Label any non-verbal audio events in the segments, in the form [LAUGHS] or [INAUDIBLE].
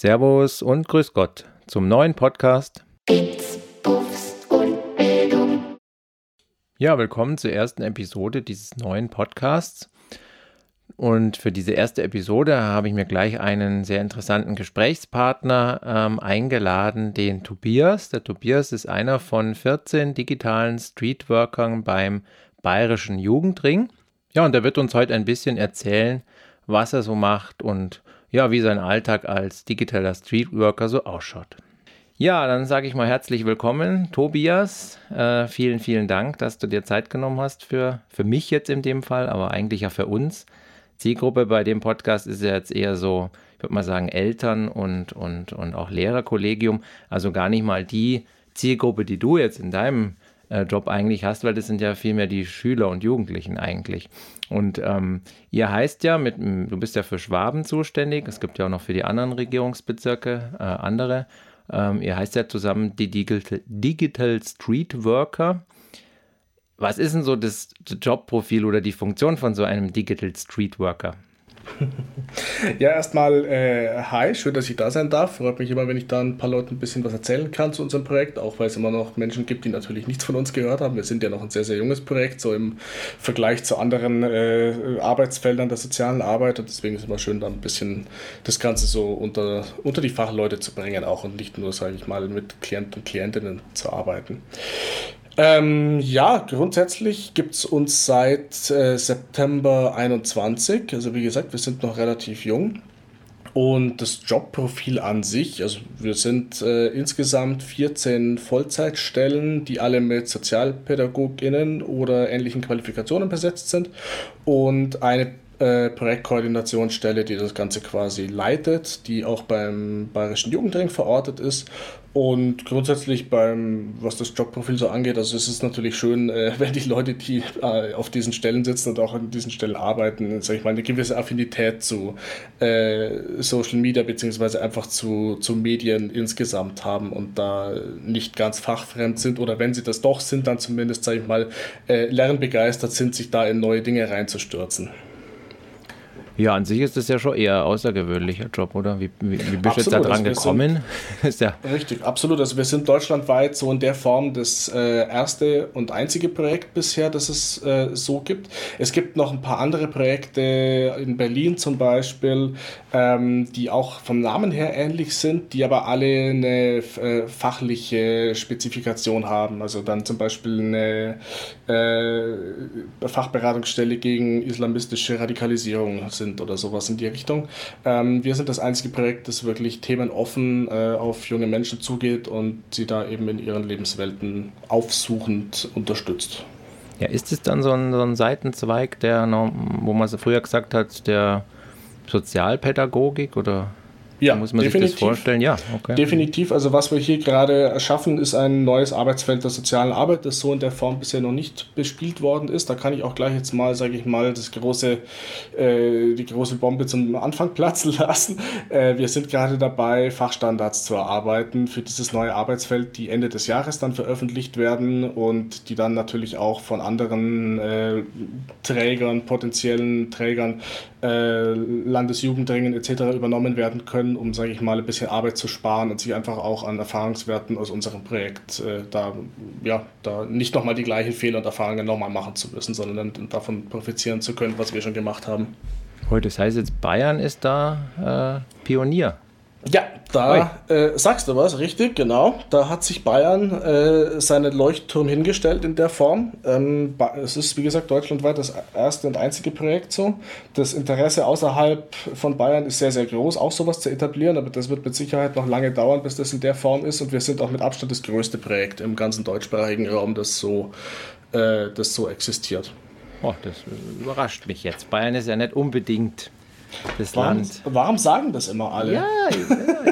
Servus und Grüß Gott zum neuen Podcast. Bits, Buffs und Bildung. Ja, willkommen zur ersten Episode dieses neuen Podcasts. Und für diese erste Episode habe ich mir gleich einen sehr interessanten Gesprächspartner ähm, eingeladen, den Tobias. Der Tobias ist einer von 14 digitalen Streetworkern beim Bayerischen Jugendring. Ja, und er wird uns heute ein bisschen erzählen, was er so macht und ja, wie sein Alltag als digitaler Streetworker so ausschaut. Ja, dann sage ich mal herzlich willkommen, Tobias. Äh, vielen, vielen Dank, dass du dir Zeit genommen hast für, für mich jetzt in dem Fall, aber eigentlich ja für uns. Zielgruppe bei dem Podcast ist ja jetzt eher so, ich würde mal sagen, Eltern und, und, und auch Lehrerkollegium. Also gar nicht mal die Zielgruppe, die du jetzt in deinem äh, Job eigentlich hast, weil das sind ja vielmehr die Schüler und Jugendlichen eigentlich. Und ähm, ihr heißt ja, mit, du bist ja für Schwaben zuständig, es gibt ja auch noch für die anderen Regierungsbezirke äh, andere. Ähm, ihr heißt ja zusammen die Digital, Digital Street Worker. Was ist denn so das Jobprofil oder die Funktion von so einem Digital Street Worker? [LAUGHS] Ja, erstmal, äh, hi, schön, dass ich da sein darf. Freut mich immer, wenn ich da ein paar Leuten ein bisschen was erzählen kann zu unserem Projekt, auch weil es immer noch Menschen gibt, die natürlich nichts von uns gehört haben. Wir sind ja noch ein sehr, sehr junges Projekt, so im Vergleich zu anderen äh, Arbeitsfeldern der sozialen Arbeit. Und deswegen ist es immer schön, da ein bisschen das Ganze so unter, unter die Fachleute zu bringen, auch und nicht nur, sage ich mal, mit Klienten und Klientinnen zu arbeiten. Ähm, ja, grundsätzlich gibt es uns seit äh, September 21. Also wie gesagt, wir sind noch relativ jung. Und das Jobprofil an sich, also wir sind äh, insgesamt 14 Vollzeitstellen, die alle mit SozialpädagogInnen oder ähnlichen Qualifikationen besetzt sind und eine äh, Projektkoordinationsstelle, die das Ganze quasi leitet, die auch beim Bayerischen Jugendring verortet ist und grundsätzlich beim, was das Jobprofil so angeht, also es ist natürlich schön, äh, [LAUGHS] wenn die Leute, die äh, auf diesen Stellen sitzen und auch an diesen Stellen arbeiten, sage ich mal, eine gewisse Affinität zu Social Media beziehungsweise einfach zu, zu Medien insgesamt haben und da nicht ganz fachfremd sind oder wenn sie das doch sind, dann zumindest, sage ich mal, lernbegeistert sind, sich da in neue Dinge reinzustürzen. Ja, an sich ist das ja schon eher außergewöhnlicher Job, oder? Wie, wie, wie bist du jetzt da dran also gekommen? [LAUGHS] Sind, ja richtig, absolut. Also wir sind deutschlandweit so in der Form das äh, erste und einzige Projekt bisher, das es äh, so gibt. Es gibt noch ein paar andere Projekte in Berlin zum Beispiel, ähm, die auch vom Namen her ähnlich sind, die aber alle eine äh, fachliche Spezifikation haben. Also dann zum Beispiel eine äh, Fachberatungsstelle gegen islamistische Radikalisierung sind sind oder sowas in die Richtung. Ähm, wir sind das einzige Projekt, das wirklich themenoffen äh, auf junge Menschen zugeht und sie da eben in ihren Lebenswelten aufsuchend unterstützt. Ja, ist es dann so ein, so ein Seitenzweig, der, wo man früher gesagt hat, der Sozialpädagogik oder ja, muss man definitiv. sich das vorstellen? Ja, okay. Definitiv. Also was wir hier gerade erschaffen, ist ein neues Arbeitsfeld der sozialen Arbeit, das so in der Form bisher noch nicht bespielt worden ist. Da kann ich auch gleich jetzt mal, sage ich mal, das große, äh, die große Bombe zum Anfang [LAUGHS] platzen lassen. Äh, wir sind gerade dabei, Fachstandards zu erarbeiten für dieses neue Arbeitsfeld, die Ende des Jahres dann veröffentlicht werden und die dann natürlich auch von anderen äh, Trägern, potenziellen Trägern, äh, Landesjugendringen etc. übernommen werden können können, um, sage ich mal, ein bisschen Arbeit zu sparen und sich einfach auch an Erfahrungswerten aus unserem Projekt äh, da, ja, da nicht nochmal die gleichen Fehler und Erfahrungen nochmal machen zu müssen, sondern davon profitieren zu können, was wir schon gemacht haben. Heute, das heißt jetzt, Bayern ist da äh, Pionier. Ja, da äh, sagst du was, richtig, genau. Da hat sich Bayern äh, seinen Leuchtturm hingestellt in der Form. Ähm, es ist, wie gesagt, deutschlandweit das erste und einzige Projekt so. Das Interesse außerhalb von Bayern ist sehr, sehr groß, auch sowas zu etablieren, aber das wird mit Sicherheit noch lange dauern, bis das in der Form ist. Und wir sind auch mit Abstand das größte Projekt im ganzen deutschsprachigen Raum, das so, äh, das so existiert. Oh, das überrascht mich jetzt. Bayern ist ja nicht unbedingt das warum, Land. Warum sagen das immer alle? Ja, ja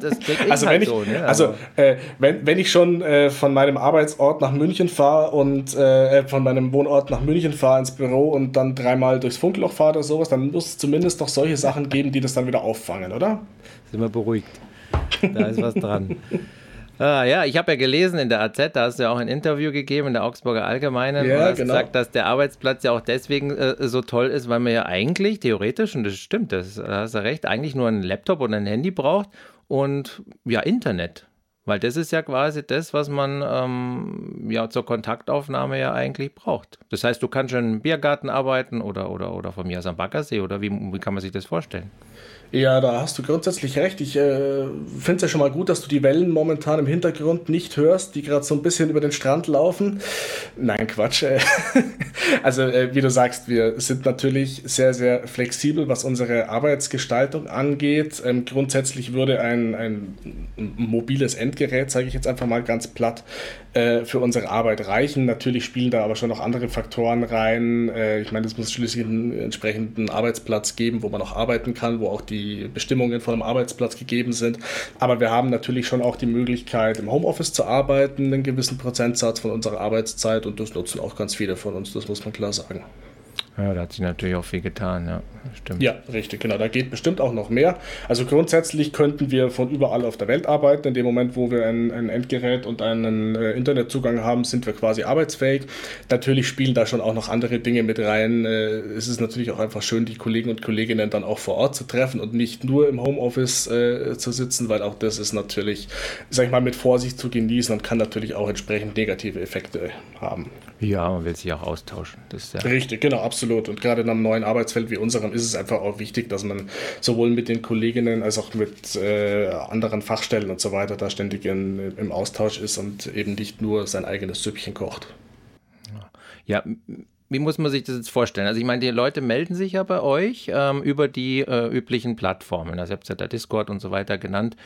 das, das [LAUGHS] also, halt wenn ich, so, ne? also äh, wenn, wenn ich schon äh, von meinem Arbeitsort nach München fahre und äh, von meinem Wohnort nach München fahre ins Büro und dann dreimal durchs Funkloch fahre oder sowas, dann muss es zumindest doch solche Sachen geben, die das dann wieder auffangen, oder? Sind wir beruhigt. Da ist was dran. [LAUGHS] Ah, ja, ich habe ja gelesen in der AZ, da hast du ja auch ein Interview gegeben in der Augsburger Allgemeinen. Ja, und hast genau. gesagt, dass der Arbeitsplatz ja auch deswegen äh, so toll ist, weil man ja eigentlich theoretisch, und das stimmt, das da hast du recht, eigentlich nur einen Laptop oder ein Handy braucht und ja, Internet. Weil das ist ja quasi das, was man ähm, ja zur Kontaktaufnahme ja eigentlich braucht. Das heißt, du kannst schon im Biergarten arbeiten oder, oder, oder von mir aus am Baggersee oder wie, wie kann man sich das vorstellen? Ja, da hast du grundsätzlich recht. Ich äh, finde es ja schon mal gut, dass du die Wellen momentan im Hintergrund nicht hörst, die gerade so ein bisschen über den Strand laufen. Nein, Quatsch. äh. [LAUGHS] also, äh, wie du sagst, wir sind natürlich sehr, sehr flexibel, was unsere Arbeitsgestaltung angeht. Ähm, grundsätzlich würde ein, ein mobiles Endgerät, sage ich jetzt einfach mal ganz platt, äh, für unsere Arbeit reichen. Natürlich spielen da aber schon noch andere Faktoren rein. Äh, ich meine, es muss schließlich einen entsprechenden Arbeitsplatz geben, wo man auch arbeiten kann, wo auch die Bestimmungen von einem Arbeitsplatz gegeben sind. Aber wir haben natürlich schon auch die Möglichkeit, im Homeoffice zu arbeiten, einen gewissen Prozentsatz von unserer Arbeitszeit und das nutzen auch ganz viele von uns, das muss man klar sagen. Ja, da hat sich natürlich auch viel getan, ja, stimmt. Ja, richtig, genau. Da geht bestimmt auch noch mehr. Also grundsätzlich könnten wir von überall auf der Welt arbeiten. In dem Moment, wo wir ein, ein Endgerät und einen äh, Internetzugang haben, sind wir quasi arbeitsfähig. Natürlich spielen da schon auch noch andere Dinge mit rein. Äh, es ist natürlich auch einfach schön, die Kollegen und Kolleginnen dann auch vor Ort zu treffen und nicht nur im Homeoffice äh, zu sitzen, weil auch das ist natürlich, sag ich mal, mit Vorsicht zu genießen und kann natürlich auch entsprechend negative Effekte haben. Ja, man will sich auch austauschen. Das ja Richtig, genau, absolut. Und gerade in einem neuen Arbeitsfeld wie unserem ist es einfach auch wichtig, dass man sowohl mit den Kolleginnen als auch mit äh, anderen Fachstellen und so weiter da ständig in, im Austausch ist und eben nicht nur sein eigenes Süppchen kocht. Ja, wie muss man sich das jetzt vorstellen? Also ich meine, die Leute melden sich ja bei euch ähm, über die äh, üblichen Plattformen. Also ihr habt ja der Discord und so weiter genannt.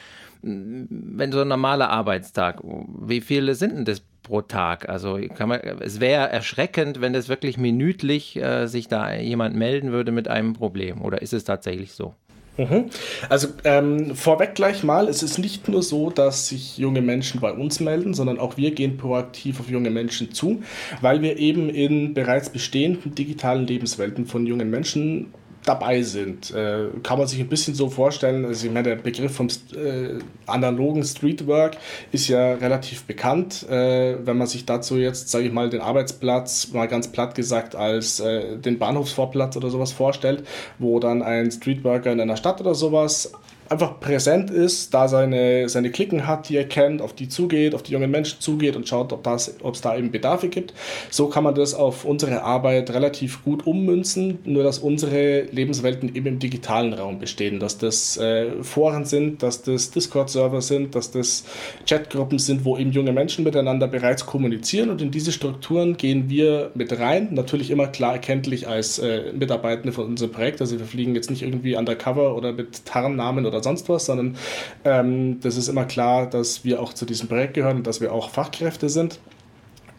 Wenn so ein normaler Arbeitstag, wie viele sind denn das pro Tag? Also kann man, es wäre erschreckend, wenn das wirklich minütlich äh, sich da jemand melden würde mit einem Problem. Oder ist es tatsächlich so? Mhm. Also ähm, vorweg gleich mal, es ist nicht nur so, dass sich junge Menschen bei uns melden, sondern auch wir gehen proaktiv auf junge Menschen zu, weil wir eben in bereits bestehenden digitalen Lebenswelten von jungen Menschen dabei sind. Äh, kann man sich ein bisschen so vorstellen, also ich meine, der Begriff vom äh, analogen Streetwork ist ja relativ bekannt. Äh, wenn man sich dazu jetzt, sage ich mal, den Arbeitsplatz mal ganz platt gesagt als äh, den Bahnhofsvorplatz oder sowas vorstellt, wo dann ein Streetworker in einer Stadt oder sowas einfach präsent ist, da seine, seine Klicken hat, die er kennt, auf die zugeht, auf die jungen Menschen zugeht und schaut, ob es da eben Bedarfe gibt. So kann man das auf unsere Arbeit relativ gut ummünzen, nur dass unsere Lebenswelten eben im digitalen Raum bestehen, dass das äh, Foren sind, dass das Discord-Server sind, dass das Chatgruppen sind, wo eben junge Menschen miteinander bereits kommunizieren und in diese Strukturen gehen wir mit rein, natürlich immer klar erkenntlich als äh, Mitarbeitende von unserem Projekt, also wir fliegen jetzt nicht irgendwie undercover oder mit Tarnnamen oder sonst was, sondern ähm, das ist immer klar, dass wir auch zu diesem Projekt gehören und dass wir auch Fachkräfte sind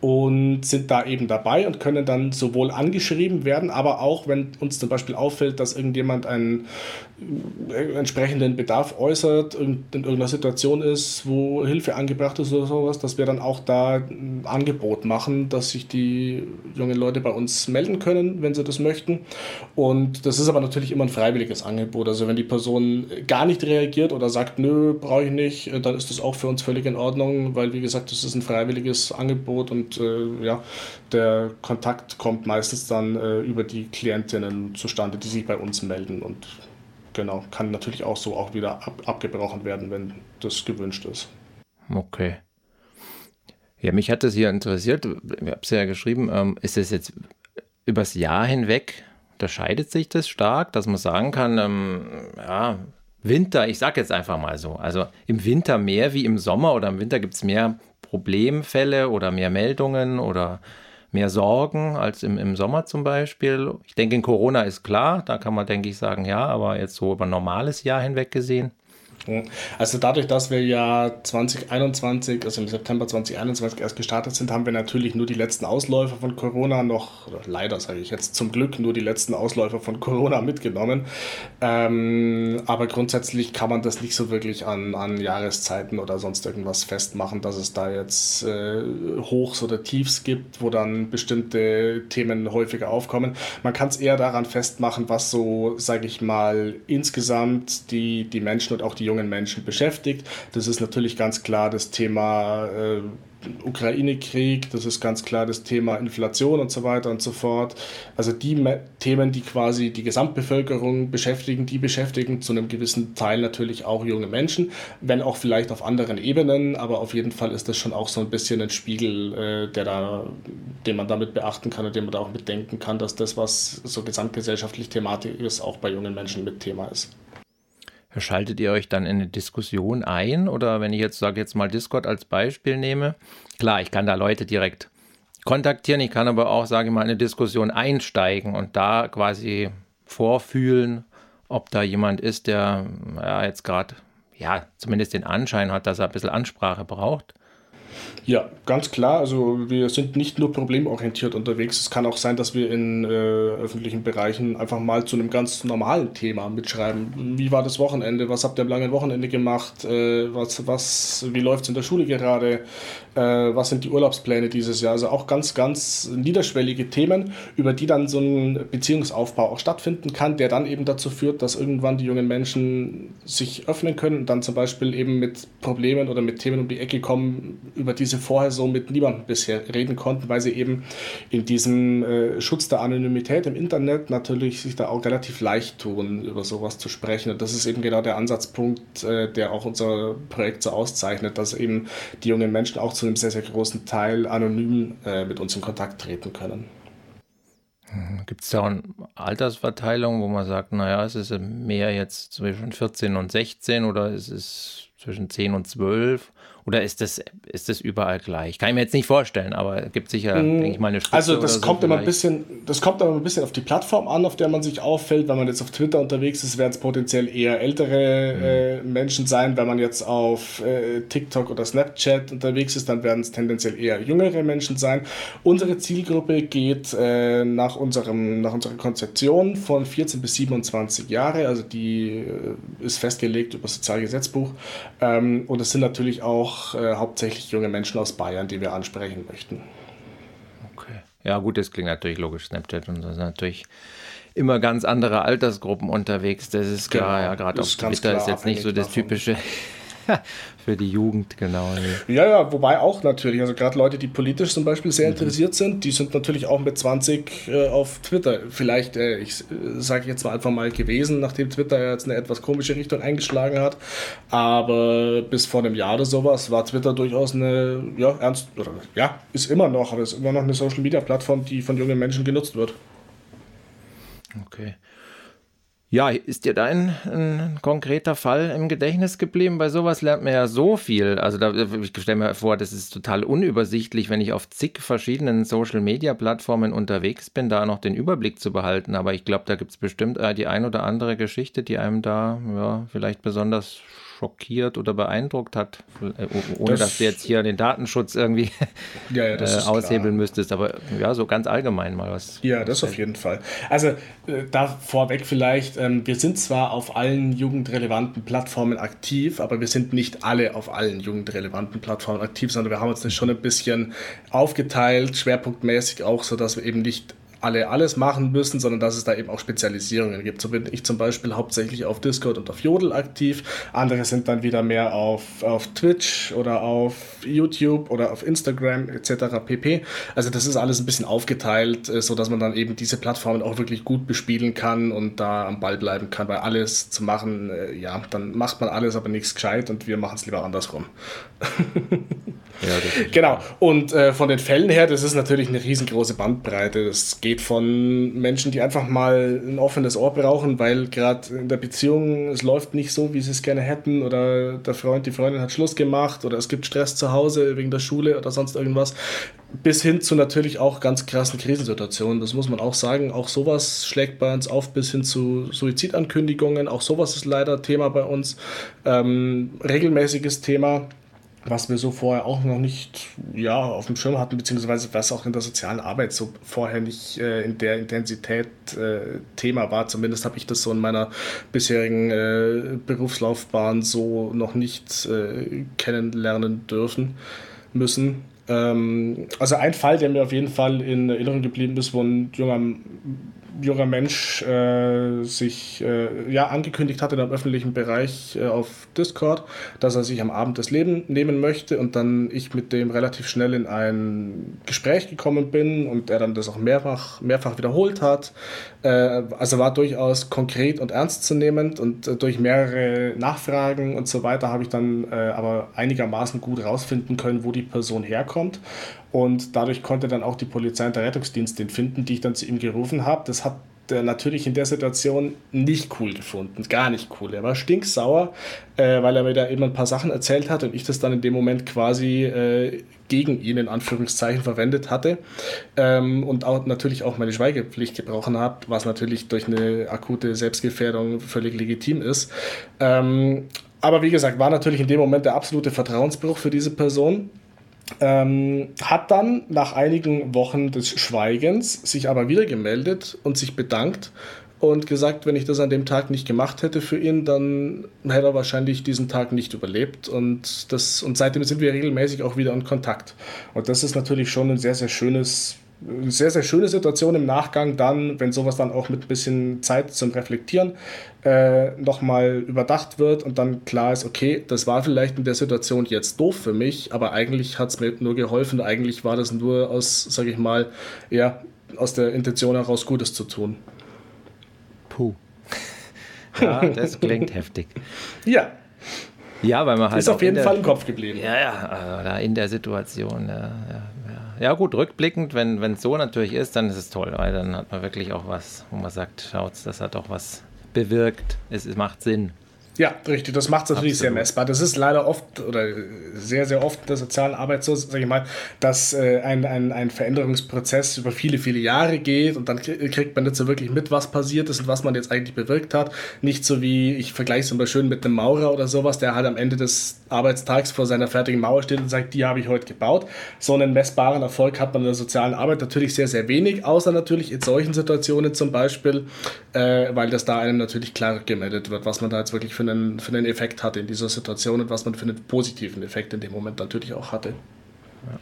und sind da eben dabei und können dann sowohl angeschrieben werden, aber auch, wenn uns zum Beispiel auffällt, dass irgendjemand einen äh, entsprechenden Bedarf äußert, in irgendeiner Situation ist, wo Hilfe angebracht ist oder sowas, dass wir dann auch da ein Angebot machen, dass sich die jungen Leute bei uns melden können, wenn sie das möchten. Und das ist aber natürlich immer ein freiwilliges Angebot. Also wenn die Person gar nicht reagiert oder sagt, nö, brauche ich nicht, äh, dann ist das auch für uns völlig in Ordnung, weil wie gesagt, das ist ein freiwilliges Angebot und äh, ja, der Kontakt kommt meistens dann äh, über die Klientinnen zustande, die sich bei uns melden und genau, kann natürlich auch so auch wieder ab, abgebrochen werden, wenn das gewünscht ist. Okay. Ja, mich hat das hier interessiert. Ich habe es ja geschrieben. Ähm, ist es jetzt übers Jahr hinweg, unterscheidet sich das stark, dass man sagen kann, ähm, ja, Winter, ich sage jetzt einfach mal so. Also im Winter mehr wie im Sommer oder im Winter gibt es mehr Problemfälle oder mehr Meldungen oder mehr Sorgen als im, im Sommer zum Beispiel. Ich denke, in Corona ist klar, da kann man, denke ich, sagen, ja, aber jetzt so über ein normales Jahr hinweg gesehen. Also dadurch, dass wir ja 2021, also im September 2021 erst gestartet sind, haben wir natürlich nur die letzten Ausläufer von Corona noch, leider sage ich jetzt zum Glück, nur die letzten Ausläufer von Corona mitgenommen. Ähm, aber grundsätzlich kann man das nicht so wirklich an, an Jahreszeiten oder sonst irgendwas festmachen, dass es da jetzt äh, Hochs oder Tiefs gibt, wo dann bestimmte Themen häufiger aufkommen. Man kann es eher daran festmachen, was so, sage ich mal, insgesamt die, die Menschen und auch die jungen Menschen beschäftigt. Das ist natürlich ganz klar das Thema äh, Ukraine-Krieg, das ist ganz klar das Thema Inflation und so weiter und so fort. Also die Me Themen, die quasi die Gesamtbevölkerung beschäftigen, die beschäftigen zu einem gewissen Teil natürlich auch junge Menschen, wenn auch vielleicht auf anderen Ebenen, aber auf jeden Fall ist das schon auch so ein bisschen ein Spiegel, äh, der da, den man damit beachten kann und den man da auch mitdenken kann, dass das, was so gesamtgesellschaftlich Thematik ist, auch bei jungen Menschen mit Thema ist. Schaltet ihr euch dann in eine Diskussion ein? Oder wenn ich jetzt sage, jetzt mal Discord als Beispiel nehme, klar, ich kann da Leute direkt kontaktieren, ich kann aber auch, sage ich mal, in eine Diskussion einsteigen und da quasi vorfühlen, ob da jemand ist, der ja, jetzt gerade, ja, zumindest den Anschein hat, dass er ein bisschen Ansprache braucht. Ja, ganz klar. Also wir sind nicht nur problemorientiert unterwegs. Es kann auch sein, dass wir in äh, öffentlichen Bereichen einfach mal zu einem ganz normalen Thema mitschreiben. Wie war das Wochenende? Was habt ihr am langen Wochenende gemacht? Äh, was, was, wie läuft es in der Schule gerade? Äh, was sind die Urlaubspläne dieses Jahr? Also auch ganz, ganz niederschwellige Themen, über die dann so ein Beziehungsaufbau auch stattfinden kann, der dann eben dazu führt, dass irgendwann die jungen Menschen sich öffnen können und dann zum Beispiel eben mit Problemen oder mit Themen um die Ecke kommen, über die sie vorher so mit niemandem bisher reden konnten, weil sie eben in diesem äh, Schutz der Anonymität im Internet natürlich sich da auch relativ leicht tun, über sowas zu sprechen. Und das ist eben genau der Ansatzpunkt, äh, der auch unser Projekt so auszeichnet, dass eben die jungen Menschen auch zu einem sehr, sehr großen Teil anonym äh, mit uns in Kontakt treten können. Gibt es da eine Altersverteilung, wo man sagt, naja, es ist mehr jetzt zwischen 14 und 16 oder ist es zwischen 10 und 12? Oder ist das, ist das überall gleich? Kann ich mir jetzt nicht vorstellen, aber es gibt sicher, mm, denke ich mal, eine Spitze Also das kommt so immer ein bisschen, das kommt aber ein bisschen auf die Plattform an, auf der man sich auffällt. Wenn man jetzt auf Twitter unterwegs ist, werden es potenziell eher ältere mhm. äh, Menschen sein. Wenn man jetzt auf äh, TikTok oder Snapchat unterwegs ist, dann werden es tendenziell eher jüngere Menschen sein. Unsere Zielgruppe geht äh, nach, unserem, nach unserer Konzeption von 14 bis 27 Jahre. Also die äh, ist festgelegt über das Sozialgesetzbuch. Ähm, und es sind natürlich auch auch äh, hauptsächlich junge Menschen aus Bayern, die wir ansprechen möchten. Okay. Ja, gut, das klingt natürlich logisch. Snapchat und so sind natürlich immer ganz andere Altersgruppen unterwegs. Das ist klar, genau, ja, gerade auf Twitter ist jetzt nicht so das davon. typische [LAUGHS] Für die Jugend, genau. Ja, ja, wobei auch natürlich, also gerade Leute, die politisch zum Beispiel sehr mhm. interessiert sind, die sind natürlich auch mit 20 äh, auf Twitter. Vielleicht, äh, ich äh, sage jetzt mal einfach mal gewesen, nachdem Twitter jetzt eine etwas komische Richtung eingeschlagen hat. Aber bis vor einem Jahr oder sowas war Twitter durchaus eine, ja, ernst, oder ja, ist immer noch, aber ist immer noch eine Social Media Plattform, die von jungen Menschen genutzt wird. Okay. Ja, ist dir da ein, ein, konkreter Fall im Gedächtnis geblieben? Bei sowas lernt man ja so viel. Also da, ich stelle mir vor, das ist total unübersichtlich, wenn ich auf zig verschiedenen Social-Media-Plattformen unterwegs bin, da noch den Überblick zu behalten. Aber ich glaube, da gibt es bestimmt äh, die ein oder andere Geschichte, die einem da ja, vielleicht besonders schockiert oder beeindruckt hat, äh, ohne das, dass du jetzt hier den Datenschutz irgendwie [LAUGHS] ja, ja, äh, aushebeln klar. müsstest, aber ja, so ganz allgemein mal was. Ja, das auf jeden Fall. Also äh, da vorweg vielleicht, ähm, wir sind zwar auf allen jugendrelevanten Plattformen aktiv, aber wir sind nicht alle auf allen jugendrelevanten Plattformen aktiv, sondern wir haben uns das schon ein bisschen aufgeteilt, schwerpunktmäßig auch, so dass wir eben nicht alle alles machen müssen, sondern dass es da eben auch Spezialisierungen gibt. So bin ich zum Beispiel hauptsächlich auf Discord und auf Jodel aktiv. Andere sind dann wieder mehr auf, auf Twitch oder auf YouTube oder auf Instagram etc. pp. Also das ist alles ein bisschen aufgeteilt, äh, so dass man dann eben diese Plattformen auch wirklich gut bespielen kann und da am Ball bleiben kann, weil alles zu machen, äh, ja, dann macht man alles, aber nichts gescheit und wir machen es lieber andersrum. [LAUGHS] Ja, genau. Und äh, von den Fällen her, das ist natürlich eine riesengroße Bandbreite. Das geht von Menschen, die einfach mal ein offenes Ohr brauchen, weil gerade in der Beziehung es läuft nicht so, wie sie es gerne hätten, oder der Freund, die Freundin hat Schluss gemacht, oder es gibt Stress zu Hause wegen der Schule oder sonst irgendwas, bis hin zu natürlich auch ganz krassen Krisensituationen. Das muss man auch sagen. Auch sowas schlägt bei uns auf, bis hin zu Suizidankündigungen. Auch sowas ist leider Thema bei uns. Ähm, regelmäßiges Thema was wir so vorher auch noch nicht ja, auf dem Schirm hatten, beziehungsweise was auch in der sozialen Arbeit so vorher nicht äh, in der Intensität äh, Thema war. Zumindest habe ich das so in meiner bisherigen äh, Berufslaufbahn so noch nicht äh, kennenlernen dürfen müssen. Ähm, also ein Fall, der mir auf jeden Fall in Erinnerung geblieben ist, wo ein junger junger Mensch äh, sich äh, ja, angekündigt hatte im öffentlichen Bereich äh, auf Discord, dass er sich am Abend das Leben nehmen möchte und dann ich mit dem relativ schnell in ein Gespräch gekommen bin und er dann das auch mehrfach, mehrfach wiederholt hat. Äh, also war durchaus konkret und ernstzunehmend und äh, durch mehrere Nachfragen und so weiter habe ich dann äh, aber einigermaßen gut rausfinden können, wo die Person herkommt und dadurch konnte dann auch die Polizei und der Rettungsdienst den finden, die ich dann zu ihm gerufen habe. Das hat er natürlich in der Situation nicht cool gefunden, gar nicht cool. Er war stinksauer, äh, weil er mir da eben ein paar Sachen erzählt hat und ich das dann in dem Moment quasi äh, gegen ihn in Anführungszeichen verwendet hatte ähm, und auch natürlich auch meine Schweigepflicht gebrochen habe, was natürlich durch eine akute Selbstgefährdung völlig legitim ist. Ähm, aber wie gesagt, war natürlich in dem Moment der absolute Vertrauensbruch für diese Person. Ähm, hat dann nach einigen Wochen des Schweigens sich aber wieder gemeldet und sich bedankt und gesagt, wenn ich das an dem Tag nicht gemacht hätte für ihn, dann hätte er wahrscheinlich diesen Tag nicht überlebt. Und, das, und seitdem sind wir regelmäßig auch wieder in Kontakt. Und das ist natürlich schon ein sehr, sehr schönes eine sehr, sehr schöne Situation im Nachgang dann, wenn sowas dann auch mit ein bisschen Zeit zum Reflektieren äh, nochmal überdacht wird und dann klar ist, okay, das war vielleicht in der Situation jetzt doof für mich, aber eigentlich hat es mir nur geholfen, eigentlich war das nur aus, sage ich mal, ja, aus der Intention heraus Gutes zu tun. Puh. [LAUGHS] Ja, das klingt heftig. Ja. Ja, weil man halt. Ist auf jeden der, Fall im Kopf geblieben. Ja, ja, da in der Situation, ja, ja, ja, gut, rückblickend, wenn es so natürlich ist, dann ist es toll, weil dann hat man wirklich auch was, wo man sagt, schaut, das hat auch was bewirkt. Es, es macht Sinn. Ja, richtig. Das macht es natürlich Absolut. sehr messbar. Das ist leider oft oder sehr, sehr oft in der sozialen Arbeit so, sage ich mal, dass äh, ein, ein, ein Veränderungsprozess über viele, viele Jahre geht und dann kriegt man nicht so wirklich mit, was passiert ist und was man jetzt eigentlich bewirkt hat. Nicht so wie, ich vergleiche es immer schön mit einem Maurer oder sowas, der halt am Ende des Arbeitstags vor seiner fertigen Mauer steht und sagt, die habe ich heute gebaut. So einen messbaren Erfolg hat man in der sozialen Arbeit natürlich sehr, sehr wenig, außer natürlich in solchen Situationen zum Beispiel, äh, weil das da einem natürlich klar gemeldet wird, was man da jetzt wirklich für für einen, für einen Effekt hatte in dieser Situation und was man für einen positiven Effekt in dem Moment natürlich auch hatte. Ja.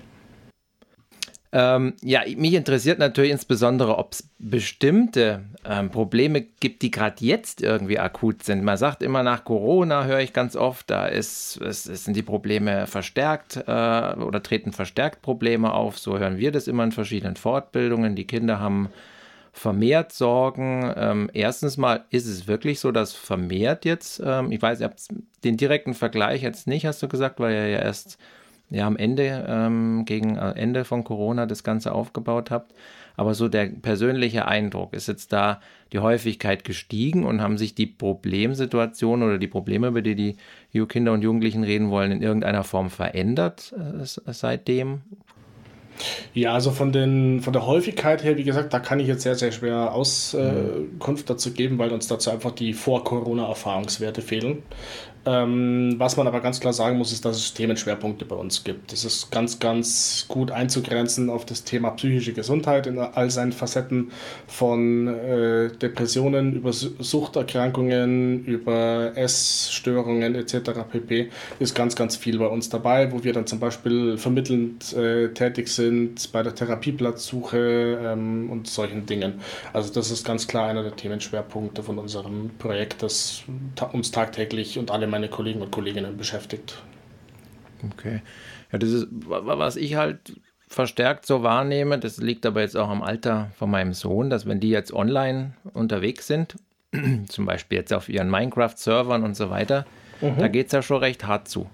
Ähm, ja, mich interessiert natürlich insbesondere, ob es bestimmte ähm, Probleme gibt, die gerade jetzt irgendwie akut sind. Man sagt immer nach Corona, höre ich ganz oft, da ist, es, sind die Probleme verstärkt äh, oder treten verstärkt Probleme auf. So hören wir das immer in verschiedenen Fortbildungen. Die Kinder haben vermehrt Sorgen. Ähm, erstens mal ist es wirklich so, dass vermehrt jetzt, ähm, ich weiß, ihr habt den direkten Vergleich jetzt nicht, hast du gesagt, weil ihr ja erst ja, am Ende, ähm, gegen äh, Ende von Corona das Ganze aufgebaut habt. Aber so der persönliche Eindruck, ist jetzt da die Häufigkeit gestiegen und haben sich die Problemsituationen oder die Probleme, über die die Kinder und Jugendlichen reden wollen, in irgendeiner Form verändert äh, seitdem? Ja, also von, den, von der Häufigkeit her, wie gesagt, da kann ich jetzt sehr, sehr schwer Auskunft dazu geben, weil uns dazu einfach die Vor-Corona-Erfahrungswerte fehlen. Ähm, was man aber ganz klar sagen muss, ist, dass es Themenschwerpunkte bei uns gibt. Das ist ganz, ganz gut einzugrenzen auf das Thema psychische Gesundheit in all seinen Facetten von äh, Depressionen über Suchterkrankungen, über Essstörungen etc. pp. Ist ganz, ganz viel bei uns dabei, wo wir dann zum Beispiel vermittelnd äh, tätig sind bei der Therapieplatzsuche ähm, und solchen Dingen. Also das ist ganz klar einer der Themenschwerpunkte von unserem Projekt, das uns tagtäglich und alle meine Kollegen und Kolleginnen beschäftigt. Okay. Ja, das ist, was ich halt verstärkt so wahrnehme, das liegt aber jetzt auch am Alter von meinem Sohn, dass wenn die jetzt online unterwegs sind, [CLEARS THROAT] zum Beispiel jetzt auf ihren Minecraft-Servern und so weiter, mhm. da geht es ja schon recht hart zu.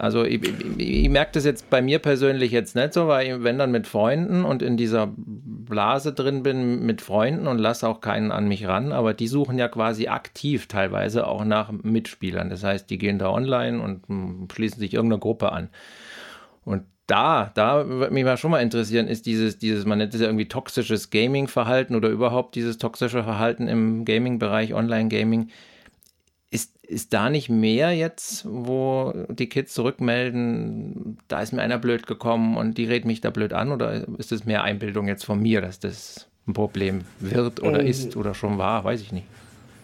Also ich, ich, ich merke das jetzt bei mir persönlich jetzt nicht so, weil ich, wenn dann mit Freunden und in dieser Blase drin bin mit Freunden und lasse auch keinen an mich ran, aber die suchen ja quasi aktiv teilweise auch nach Mitspielern. Das heißt, die gehen da online und hm, schließen sich irgendeiner Gruppe an. Und da, da würde mich mal schon mal interessieren, ist dieses, dieses, man nennt es ja irgendwie toxisches Gaming-Verhalten oder überhaupt dieses toxische Verhalten im Gaming-Bereich, Online-Gaming, ist, ist da nicht mehr jetzt, wo die Kids zurückmelden, da ist mir einer blöd gekommen und die redet mich da blöd an? Oder ist es mehr Einbildung jetzt von mir, dass das ein Problem wird oder ähm, ist oder schon war? Weiß ich nicht.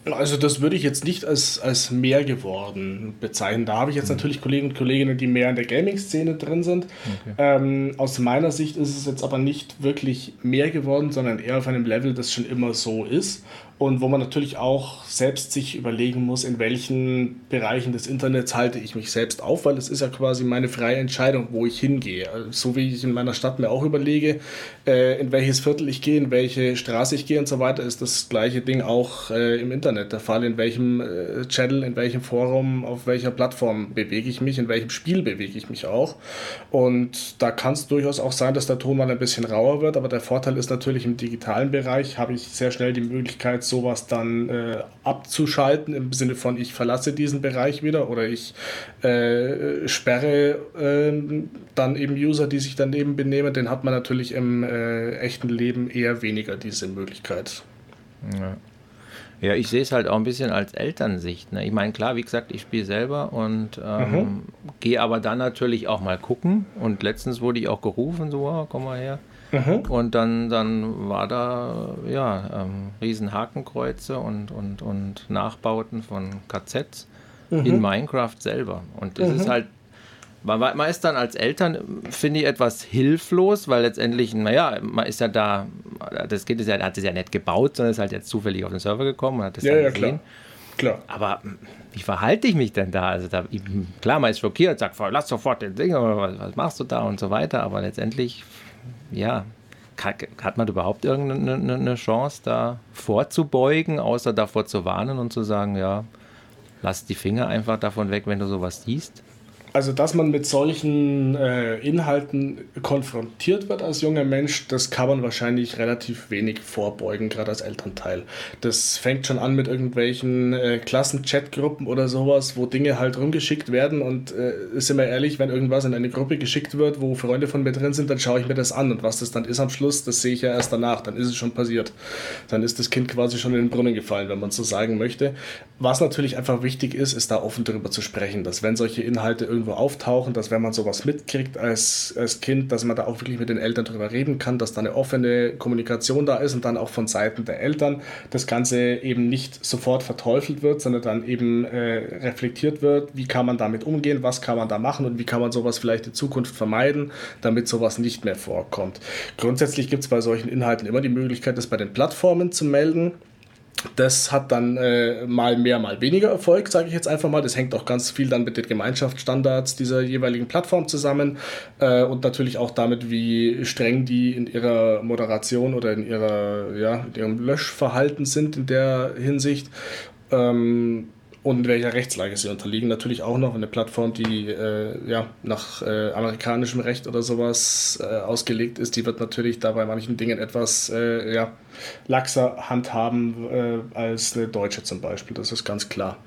Also das würde ich jetzt nicht als, als mehr geworden bezeichnen. Da habe ich jetzt natürlich Kollegen und Kolleginnen, die mehr in der Gaming-Szene drin sind. Okay. Ähm, aus meiner Sicht ist es jetzt aber nicht wirklich mehr geworden, sondern eher auf einem Level, das schon immer so ist und wo man natürlich auch selbst sich überlegen muss, in welchen Bereichen des Internets halte ich mich selbst auf, weil es ist ja quasi meine freie Entscheidung, wo ich hingehe. So wie ich in meiner Stadt mir auch überlege, äh, in welches Viertel ich gehe, in welche Straße ich gehe und so weiter, ist das gleiche Ding auch äh, im Internet der Fall. In welchem äh, Channel, in welchem Forum, auf welcher Plattform bewege ich mich, in welchem Spiel bewege ich mich auch. Und da kann es durchaus auch sein, dass der Ton mal ein bisschen rauer wird, aber der Vorteil ist natürlich im digitalen Bereich habe ich sehr schnell die Möglichkeit, sowas dann äh, abzuschalten, im Sinne von, ich verlasse diesen Bereich wieder oder ich äh, sperre äh, dann eben User, die sich daneben benehmen. Den hat man natürlich im äh, echten Leben eher weniger, diese Möglichkeit. Ja. Ja, ich sehe es halt auch ein bisschen als Elternsicht. Ne? Ich meine, klar, wie gesagt, ich spiele selber und ähm, Mhm. gehe aber dann natürlich auch mal gucken. Und letztens wurde ich auch gerufen, so, oh, komm mal her. Und dann, dann war da, ja, ähm, riesen Hakenkreuze und, und, und Nachbauten von KZs in Minecraft selber. Und das ist halt, man, man ist dann als Eltern, finde ich, etwas hilflos, weil letztendlich, naja, man ist ja da, das Kind ist ja, hat es ja nicht gebaut, sondern ist halt jetzt zufällig auf den Server gekommen und hat das Ja, dann ja, gesehen. klar. Klar. Aber mm, wie verhalte ich mich denn da? Also da, ich- klar, man ist schockiert, sagt, lass sofort den Ding, was, was machst du da und so weiter. Aber letztendlich, ja, hat man überhaupt irgendeine eine- eine Chance, da vorzubeugen, außer davor zu warnen und zu sagen, ja, lass die Finger einfach davon weg, wenn du sowas siehst? Also, dass man mit solchen äh, Inhalten konfrontiert wird als junger Mensch, das kann man wahrscheinlich relativ wenig vorbeugen, gerade als Elternteil. Das fängt schon an mit irgendwelchen äh, Klassen-Chat-Gruppen oder sowas, wo Dinge halt rumgeschickt werden. Und äh, sind wir ehrlich, wenn irgendwas in eine Gruppe geschickt wird, wo Freunde von mir drin sind, dann schaue ich mir das an. Und was das dann ist am Schluss, das sehe ich ja erst danach. Dann ist es schon passiert. Dann ist das Kind quasi schon in den Brunnen gefallen, wenn man so sagen möchte. Was natürlich einfach wichtig ist, ist da offen darüber zu sprechen, dass wenn solche Inhalte irgendwo auftauchen, dass wenn man sowas mitkriegt als, als Kind, dass man da auch wirklich mit den Eltern drüber reden kann, dass da eine offene Kommunikation da ist und dann auch von Seiten der Eltern das Ganze eben nicht sofort verteufelt wird, sondern dann eben äh, reflektiert wird, wie kann man damit umgehen, was kann man da machen und wie kann man sowas vielleicht in Zukunft vermeiden, damit sowas nicht mehr vorkommt. Grundsätzlich gibt es bei solchen Inhalten immer die Möglichkeit, das bei den Plattformen zu melden. Das hat dann äh, mal mehr, mal weniger Erfolg, sage ich jetzt einfach mal. Das hängt auch ganz viel dann mit den Gemeinschaftsstandards dieser jeweiligen Plattform zusammen äh, und natürlich auch damit, wie streng die in ihrer Moderation oder in, ihrer, ja, in ihrem Löschverhalten sind in der Hinsicht. Ähm, und in welcher Rechtslage sie unterliegen. Natürlich auch noch eine Plattform, die äh, ja, nach äh, amerikanischem Recht oder sowas äh, ausgelegt ist, die wird natürlich da bei manchen Dingen etwas äh, ja, laxer handhaben äh, als eine deutsche zum Beispiel. Das ist ganz klar.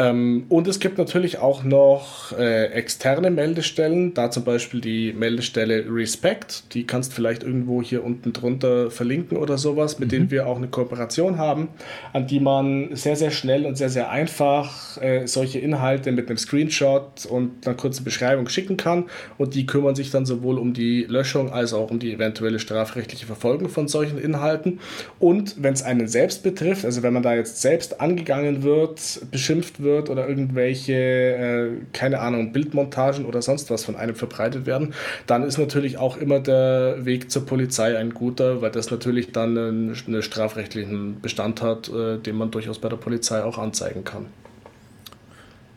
Ähm, und es gibt natürlich auch noch äh, externe Meldestellen, da zum Beispiel die Meldestelle Respect, die kannst vielleicht irgendwo hier unten drunter verlinken oder sowas, mit denen wir auch eine Kooperation haben, an die man sehr, sehr schnell und sehr, sehr einfach äh, solche Inhalte mit einem Screenshot und einer kurzen Beschreibung schicken kann. Und die kümmern sich dann sowohl um die Löschung als auch um die eventuelle strafrechtliche Verfolgung von solchen Inhalten. Und wenn es einen selbst betrifft, also wenn man da jetzt selbst angegangen wird, beschimpft wird oder irgendwelche, äh, keine Ahnung, Bildmontagen oder sonst was von einem verbreitet werden, dann ist natürlich auch immer der Weg zur Polizei ein guter, weil das natürlich dann einen, einen strafrechtlichen Bestand hat, äh, den man durchaus bei der Polizei auch anzeigen kann.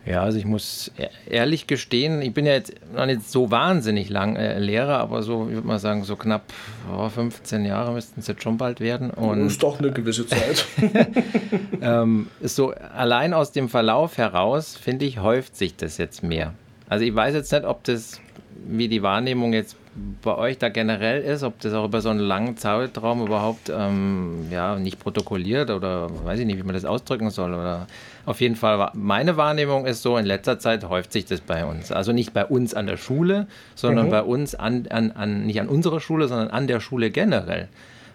Ja, also ich muss e- ehrlich gestehen, ich bin ja jetzt noch nicht so wahnsinnig lang äh, Lehrer, aber so, ich würde mal sagen, so knapp oh, 15 Jahre müssten es jetzt schon bald werden. Und ist doch eine gewisse Zeit. [LAUGHS] ähm, ist so allein aus dem Verlauf heraus, finde ich, häuft sich das jetzt mehr. Also ich weiß jetzt nicht, ob das, wie die Wahrnehmung jetzt bei euch da generell ist, ob das auch über so einen langen Zeitraum überhaupt ähm, ja, nicht protokolliert oder weiß ich nicht, wie man das ausdrücken soll. Oder auf jeden Fall, meine Wahrnehmung ist so, in letzter Zeit häuft sich das bei uns. Also nicht bei uns an der Schule, sondern bei uns an, an, an, nicht an unserer Schule, sondern an der Schule generell.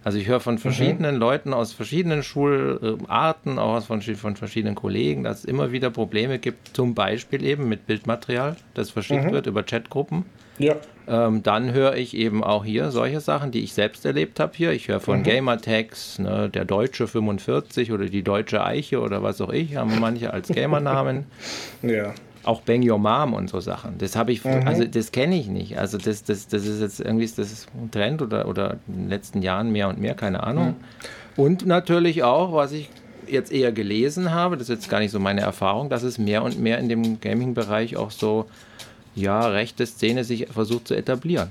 Also ich höre von verschiedenen Leuten aus verschiedenen Schularten, auch aus von, von verschiedenen Kollegen, dass es immer wieder Probleme gibt, zum Beispiel eben mit Bildmaterial, das verschickt wird über Chatgruppen. Ja. Ähm, dann höre ich eben auch hier solche Sachen, die ich selbst erlebt habe hier. Ich höre von Mhm. Gamertags, ne, der Deutsche 45 oder die Deutsche Eiche oder was auch ich, haben manche als Gamernamen. [LAUGHS] Ja. Auch Bang Your Mom und so Sachen. Das habe ich, also das kenne ich nicht. Also das, das, das ist jetzt irgendwie das ist ein Trend oder, oder in den letzten Jahren mehr und mehr, keine Ahnung. Und natürlich auch, was ich jetzt eher gelesen habe, das ist jetzt gar nicht so meine Erfahrung, dass es mehr und mehr in dem Gaming-Bereich auch so, ja, rechte Szene sich versucht zu etablieren.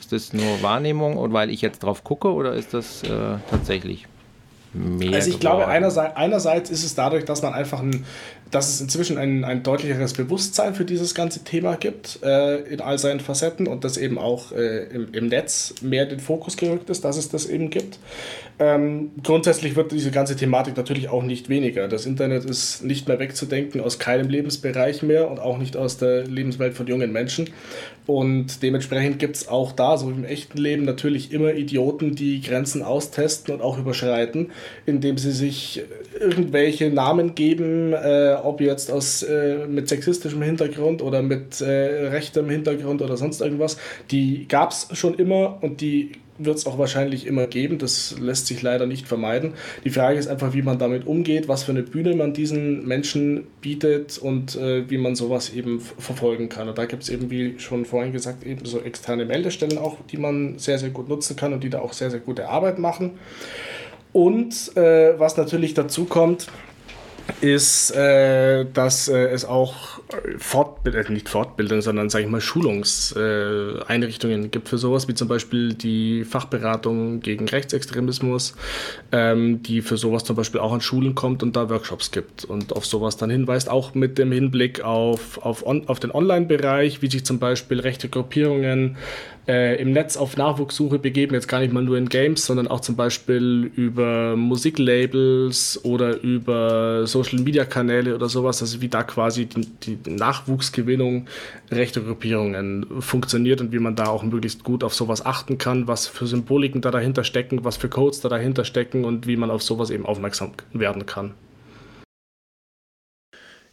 Ist das nur Wahrnehmung und weil ich jetzt drauf gucke oder ist das äh, tatsächlich mehr? Also ich glaube, geworden? einerseits, einerseits ist es dadurch, dass man einfach ein, dass es inzwischen ein, ein deutlicheres Bewusstsein für dieses ganze Thema gibt, äh, in all seinen Facetten und dass eben auch äh, im, im Netz mehr den Fokus gerückt ist, dass es das eben gibt. Ähm, grundsätzlich wird diese ganze Thematik natürlich auch nicht weniger. Das Internet ist nicht mehr wegzudenken aus keinem Lebensbereich mehr und auch nicht aus der Lebenswelt von jungen Menschen. Und dementsprechend gibt es auch da, so wie im echten Leben, natürlich immer Idioten, die Grenzen austesten und auch überschreiten, indem sie sich irgendwelche Namen geben, äh, ob jetzt aus, äh, mit sexistischem Hintergrund oder mit äh, rechtem Hintergrund oder sonst irgendwas. Die gab es schon immer und die wird es auch wahrscheinlich immer geben. Das lässt sich leider nicht vermeiden. Die Frage ist einfach, wie man damit umgeht, was für eine Bühne man diesen Menschen bietet und äh, wie man sowas eben verfolgen kann. Und da gibt es eben, wie schon vorhin gesagt, eben so externe Meldestellen auch, die man sehr, sehr gut nutzen kann und die da auch sehr, sehr gute Arbeit machen. Und äh, was natürlich dazu kommt, ist, äh, dass äh, es auch Fortbildung, äh, nicht Fortbildung, sondern sage ich mal Schulungseinrichtungen äh, gibt für sowas, wie zum Beispiel die Fachberatung gegen Rechtsextremismus, ähm, die für sowas zum Beispiel auch an Schulen kommt und da Workshops gibt. Und auf sowas dann hinweist, auch mit dem Hinblick auf, auf, on, auf den Online-Bereich, wie sich zum Beispiel rechte Gruppierungen äh, im Netz auf Nachwuchssuche begeben, jetzt gar nicht mal nur in Games, sondern auch zum Beispiel über Musiklabels oder über Social-Media-Kanäle oder sowas, also wie da quasi die, die Nachwuchsgewinnung rechter Gruppierungen funktioniert und wie man da auch möglichst gut auf sowas achten kann, was für Symboliken da dahinter stecken, was für Codes da dahinter stecken und wie man auf sowas eben aufmerksam werden kann.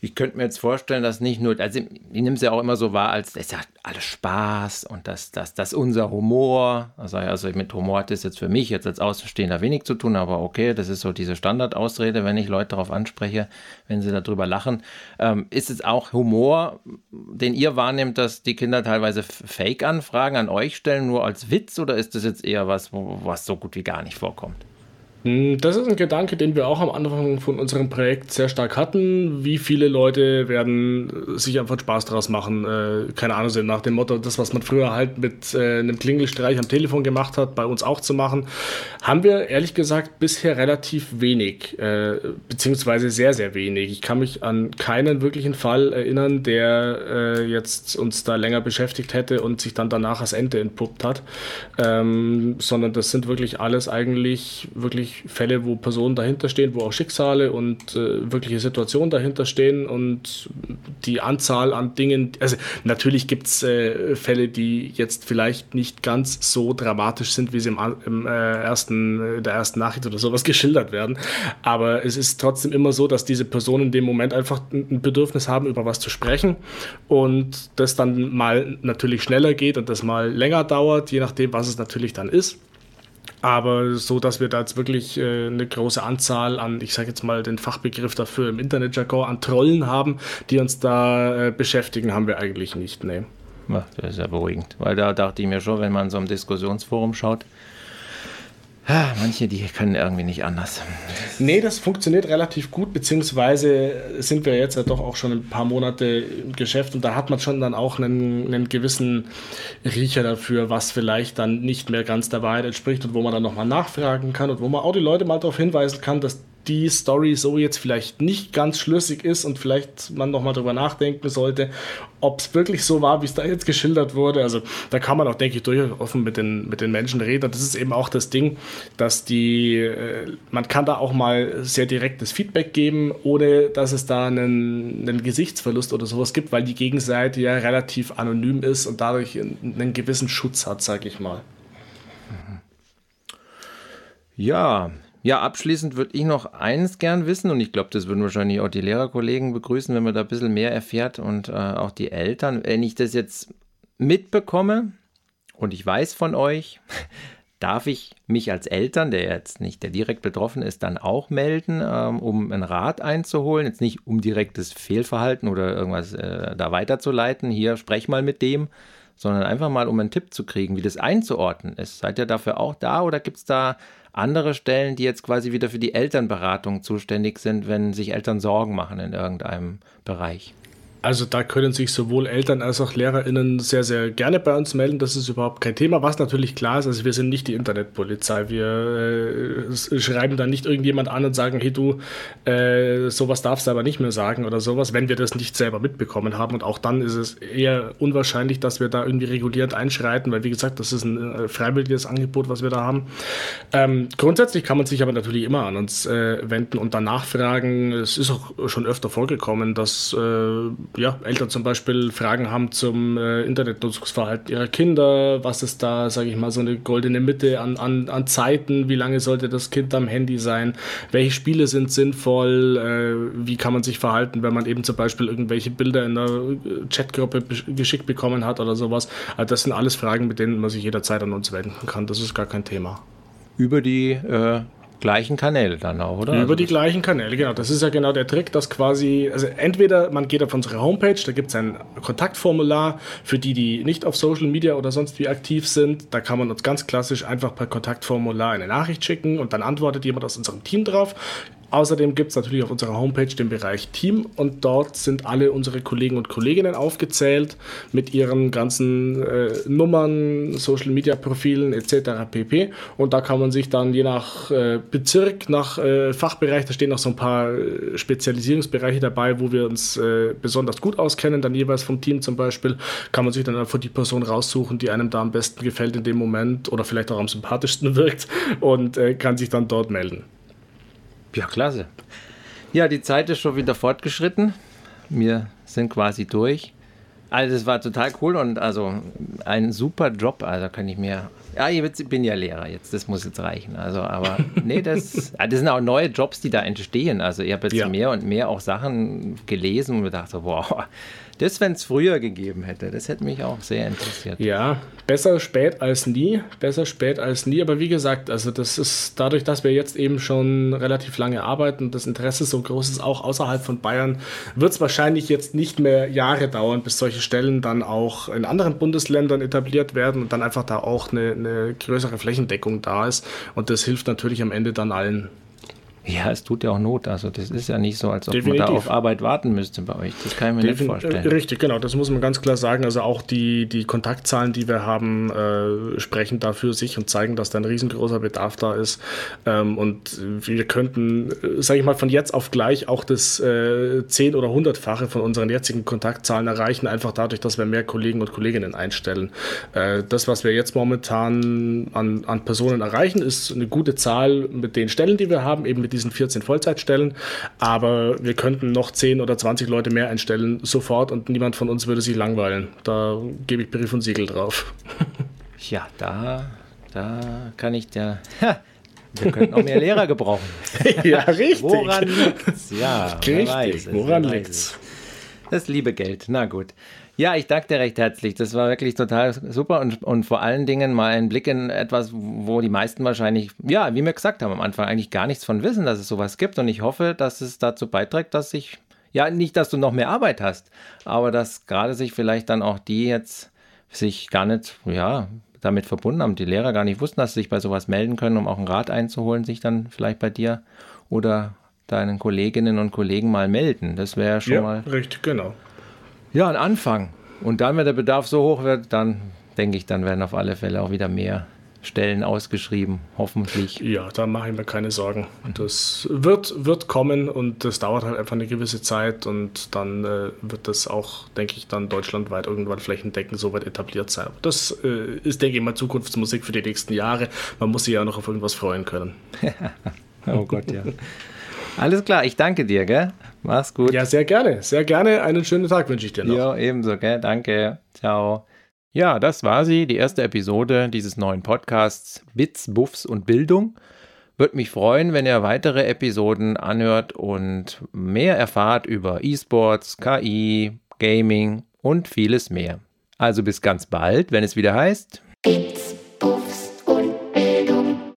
Ich könnte mir jetzt vorstellen, dass nicht nur, also ich nehme es ja auch immer so wahr, als das ist ja alles Spaß und das, das, das unser Humor. Also, also mit Humor hat das jetzt für mich jetzt als Außenstehender wenig zu tun, aber okay, das ist so diese Standardausrede, wenn ich Leute darauf anspreche, wenn sie darüber lachen. Ähm, ist es auch Humor, den ihr wahrnehmt, dass die Kinder teilweise Fake-Anfragen an euch stellen, nur als Witz oder ist das jetzt eher was, was so gut wie gar nicht vorkommt? Hm, Das ist ein Gedanke, den wir auch am Anfang von unserem Projekt sehr stark hatten. Wie viele Leute werden sich einfach Spaß draus machen? Äh, keine Ahnung, nach dem Motto, das, was man früher halt mit äh, einem Klingelstreich am Telefon gemacht hat, bei uns auch zu machen, haben wir ehrlich gesagt bisher relativ wenig, äh, beziehungsweise sehr, sehr wenig. Ich kann mich an keinen wirklichen Fall erinnern, der äh, jetzt uns da länger beschäftigt hätte und sich dann danach als Ente entpuppt hat, ähm, sondern das sind wirklich alles eigentlich wirklich Fälle, wo Personen dahinter stehen, wo auch Schicksale und äh, wirkliche Situationen dahinter stehen und die Anzahl an Dingen, also natürlich gibt es äh, Fälle, die jetzt vielleicht nicht ganz so dramatisch sind, wie sie im, im äh, ersten, äh, der ersten Nachricht oder sowas [LAUGHS] geschildert werden, aber es ist trotzdem immer so, dass diese Personen in dem Moment einfach ein ein Bedürfnis haben, über was zu sprechen und das dann mal natürlich schneller geht und das mal länger dauert, je nachdem, was es natürlich dann ist. Aber so, dass wir da jetzt wirklich äh, eine große Anzahl an, ich sage jetzt mal den Fachbegriff dafür im Internetjargon, an Trollen haben, die uns da äh, beschäftigen, haben wir eigentlich nicht. Nee. Ja, das ist ja beruhigend, weil da dachte ich mir schon, wenn man so im Diskussionsforum schaut, manche, die können irgendwie nicht anders. Nee, das funktioniert relativ gut, beziehungsweise sind wir jetzt ja doch auch schon ein paar Monate im Geschäft und da hat man schon dann auch einen, einen gewissen Riecher dafür, was vielleicht dann nicht mehr ganz der Wahrheit entspricht und wo man dann nochmal nachfragen kann und wo man auch die Leute mal darauf hinweisen kann, dass die Story so jetzt vielleicht nicht ganz schlüssig ist und vielleicht man nochmal drüber nachdenken sollte, ob es wirklich so war, wie es da jetzt geschildert wurde. Also da kann man auch, denke ich, durchaus offen mit den, mit den Menschen reden. Und das ist eben auch das Ding, dass die, äh, man kann da auch mal sehr direktes Feedback geben, ohne dass es da einen, einen Gesichtsverlust oder sowas gibt, weil die Gegenseite ja relativ anonym ist und dadurch einen, einen gewissen Schutz hat, sage ich mal. Ja, ja, abschließend würde ich noch eins gern wissen und ich glaube, das würden wahrscheinlich auch die Lehrerkollegen begrüßen, wenn man da ein bisschen mehr erfährt und äh, auch die Eltern. Wenn ich das jetzt mitbekomme und ich weiß von euch, [LAUGHS] darf ich mich als Eltern, der jetzt nicht der direkt betroffen ist, dann auch melden, ähm, um einen Rat einzuholen. Jetzt nicht um direktes Fehlverhalten oder irgendwas äh, da weiterzuleiten. Hier, sprech mal mit dem, sondern einfach mal, um einen Tipp zu kriegen, wie das einzuordnen ist. Seid ihr dafür auch da oder gibt es da andere Stellen, die jetzt quasi wieder für die Elternberatung zuständig sind, wenn sich Eltern Sorgen machen in irgendeinem Bereich? Also da können sich sowohl Eltern als auch LehrerInnen sehr, sehr gerne bei uns melden. Das ist überhaupt kein Thema. Was natürlich klar ist, also wir sind nicht die Internetpolizei. Wir äh, schreiben dann nicht irgendjemand an und sagen, hey du, äh, sowas darfst du aber nicht mehr sagen oder sowas, wenn wir das nicht selber mitbekommen haben. Und auch dann ist es eher unwahrscheinlich, dass wir da irgendwie regulierend einschreiten, weil wie gesagt, das ist ein äh, freiwilliges Angebot, was wir da haben. Ähm, grundsätzlich kann man sich aber natürlich immer an uns äh, wenden und dann nachfragen. Es ist auch schon öfter vorgekommen, dass äh, ja, Eltern zum Beispiel Fragen haben zum äh, Internetnutzungsverhalten ihrer Kinder, was ist da, sage ich mal, so eine goldene Mitte an, an, an Zeiten, wie lange sollte das Kind am Handy sein, welche Spiele sind sinnvoll, äh, wie kann man sich verhalten, wenn man eben zum Beispiel irgendwelche Bilder in einer äh, Chatgruppe geschickt bekommen hat oder sowas. Also das sind alles Fragen, mit denen man sich jederzeit an uns wenden kann. Das ist gar kein Thema. Über die äh, gleichen Kanäle dann auch, oder? Über also die gleichen Kanäle, genau. Das ist ja genau der Trick, dass quasi, also entweder man geht auf unsere Homepage, da gibt es ein Kontaktformular für die, die nicht auf Social Media oder sonst wie aktiv sind. Da kann man uns ganz klassisch einfach per Kontaktformular eine Nachricht schicken und dann antwortet jemand aus unserem Team drauf. Außerdem gibt es natürlich auf unserer Homepage den Bereich Team und dort sind alle unsere Kollegen und Kolleginnen aufgezählt mit ihren ganzen äh, Nummern, Social Media Profilen etc. pp. Und da kann man sich dann je nach äh, Bezirk, nach äh, Fachbereich, da stehen noch so ein paar äh, Spezialisierungsbereiche dabei, wo wir uns äh, besonders gut auskennen, dann jeweils vom Team zum Beispiel, kann man sich dann einfach die Person raussuchen, die einem da am besten gefällt in dem Moment oder vielleicht auch am sympathischsten [LAUGHS] wirkt und äh, kann sich dann dort melden. Ja, klasse. Ja, die Zeit ist schon wieder fortgeschritten. Wir sind quasi durch. Also es war total cool und also ein super Job. Also kann ich mir. Ja, ich bin ja Lehrer jetzt, das muss jetzt reichen. Also, aber [LAUGHS] nee, das, das sind auch neue Jobs, die da entstehen. Also ich habe jetzt ja. mehr und mehr auch Sachen gelesen und mir dachte, wow, das, wenn es früher gegeben hätte, das hätte mich auch sehr interessiert. Ja, besser spät als nie. Besser spät als nie. Aber wie gesagt, also das ist dadurch, dass wir jetzt eben schon relativ lange arbeiten und das Interesse so groß ist, auch außerhalb von Bayern, wird es wahrscheinlich jetzt nicht mehr Jahre dauern, bis solche Stellen dann auch in anderen Bundesländern etabliert werden und dann einfach da auch eine, eine größere Flächendeckung da ist. Und das hilft natürlich am Ende dann allen. Ja, es tut ja auch Not. Also das ist ja nicht so, als ob Definitiv. man da auf Arbeit warten müsste bei euch. Das kann ich mir Defin nicht vorstellen. Richtig, genau. Das muss man ganz klar sagen. Also auch die, die Kontaktzahlen, die wir haben, äh, sprechen dafür sich und zeigen, dass da ein riesengroßer Bedarf da ist. Ähm, und wir könnten, äh, sage ich mal, von jetzt auf gleich auch das äh, 10- oder 100-fache von unseren jetzigen Kontaktzahlen erreichen, einfach dadurch, dass wir mehr Kollegen und Kolleginnen einstellen. Äh, das, was wir jetzt momentan an, an Personen erreichen, ist eine gute Zahl mit den Stellen, die wir haben, eben mit diesen 14 Vollzeitstellen, aber wir könnten noch 10 oder 20 Leute mehr einstellen sofort und niemand von uns würde sich langweilen. Da gebe ich Brief und Siegel drauf. [LAUGHS] Ja, da, da kann ich der. Wir könnten auch mehr Lehrer gebrauchen. [LAUGHS] ja, richtig. Woran liegt's? Ja, richtig. Weiß, Woran liegt's? Das liebe Geld. Na gut. Ja, ich danke dir recht herzlich. Das war wirklich total super und, und vor allen Dingen mal ein Blick in etwas, wo die meisten wahrscheinlich, ja, wie wir gesagt haben am Anfang, eigentlich gar nichts von wissen, dass es sowas gibt. Und ich hoffe, dass es dazu beiträgt, dass sich, ja, nicht, dass du noch mehr Arbeit hast, aber dass gerade sich vielleicht dann auch die jetzt sich gar nicht, ja, damit verbunden haben, die Lehrer gar nicht wussten, dass sie sich bei sowas melden können, um auch einen Rat einzuholen, sich dann vielleicht bei dir oder deinen Kolleginnen und Kollegen mal melden. Das wäre schon ja, mal. Richtig, genau. Ja, ein Anfang. Und dann, wenn der Bedarf so hoch wird, dann denke ich, dann werden auf alle Fälle auch wieder mehr Stellen ausgeschrieben, hoffentlich. Ja, da mache ich mir keine Sorgen. Das wird, wird kommen und das dauert halt einfach eine gewisse Zeit und dann äh, wird das auch, denke ich, dann deutschlandweit irgendwann flächendeckend so weit etabliert sein. Das äh, ist, denke ich mal, Zukunftsmusik für die nächsten Jahre. Man muss sich ja noch auf irgendwas freuen können. [LAUGHS] oh Gott, ja. Alles klar, ich danke dir, gell? Mach's gut. Ja, sehr gerne. Sehr gerne. Einen schönen Tag wünsche ich dir noch. Ja, ebenso, gell? Danke. Ciao. Ja, das war sie, die erste Episode dieses neuen Podcasts Bits, Buffs und Bildung. Würde mich freuen, wenn ihr weitere Episoden anhört und mehr erfahrt über E-Sports, KI, Gaming und vieles mehr. Also bis ganz bald, wenn es wieder heißt. Bits